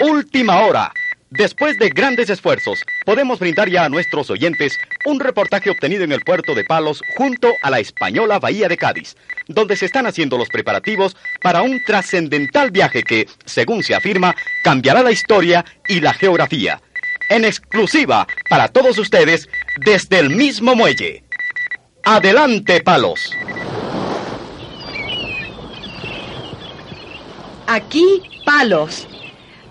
Última hora. Después de grandes esfuerzos, podemos brindar ya a nuestros oyentes un reportaje obtenido en el puerto de Palos junto a la española Bahía de Cádiz, donde se están haciendo los preparativos para un trascendental viaje que, según se afirma, cambiará la historia y la geografía. En exclusiva para todos ustedes desde el mismo muelle. Adelante, Palos. Aquí, Palos.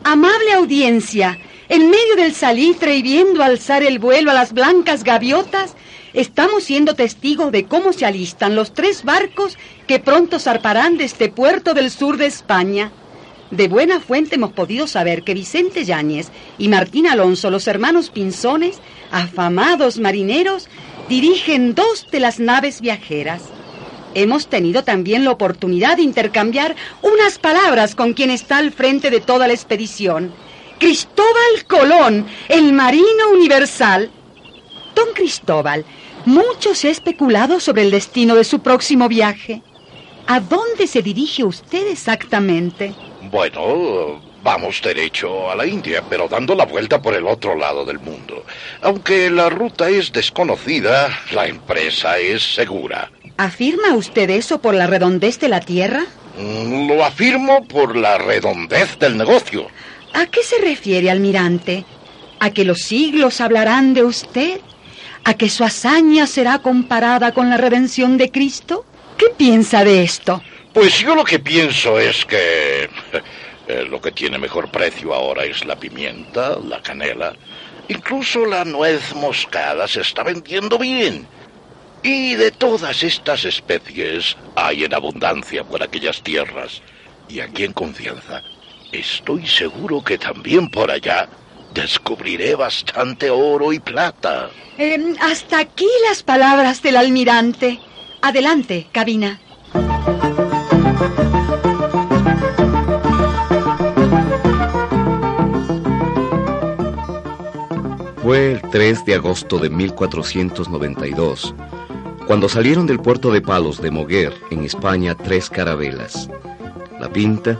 Amable audiencia, en medio del salitre y viendo alzar el vuelo a las blancas gaviotas, estamos siendo testigos de cómo se alistan los tres barcos que pronto zarparán de este puerto del sur de España. De buena fuente hemos podido saber que Vicente Yáñez y Martín Alonso, los hermanos Pinzones, afamados marineros, dirigen dos de las naves viajeras. Hemos tenido también la oportunidad de intercambiar unas palabras con quien está al frente de toda la expedición. Cristóbal Colón, el marino universal. Don Cristóbal, mucho se ha especulado sobre el destino de su próximo viaje. ¿A dónde se dirige usted exactamente? Bueno, vamos derecho a la India, pero dando la vuelta por el otro lado del mundo. Aunque la ruta es desconocida, la empresa es segura. ¿Afirma usted eso por la redondez de la Tierra? Mm, Lo afirmo por la redondez del negocio. ¿A qué se refiere, almirante? ¿A que los siglos hablarán de usted? ¿A que su hazaña será comparada con la redención de Cristo? ¿Qué piensa de esto? Pues yo lo que pienso es que eh, lo que tiene mejor precio ahora es la pimienta, la canela, incluso la nuez moscada se está vendiendo bien. Y de todas estas especies hay en abundancia por aquellas tierras. Y aquí en confianza, estoy seguro que también por allá descubriré bastante oro y plata. Eh, hasta aquí las palabras del almirante. Adelante, cabina. Fue el 3 de agosto de 1492, cuando salieron del puerto de Palos de Moguer, en España, tres carabelas, la Pinta,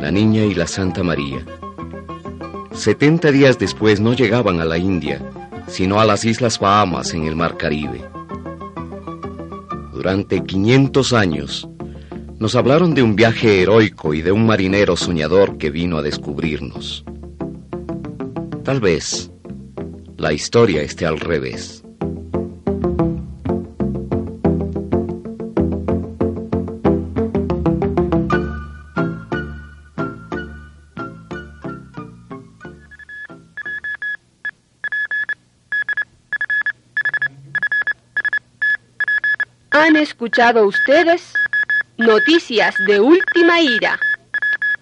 la Niña y la Santa María. Setenta días después no llegaban a la India, sino a las Islas Bahamas en el Mar Caribe. Durante 500 años, nos hablaron de un viaje heroico y de un marinero soñador que vino a descubrirnos. Tal vez la historia esté al revés. Han escuchado ustedes noticias de última ira,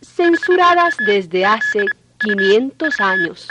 censuradas desde hace 500 años.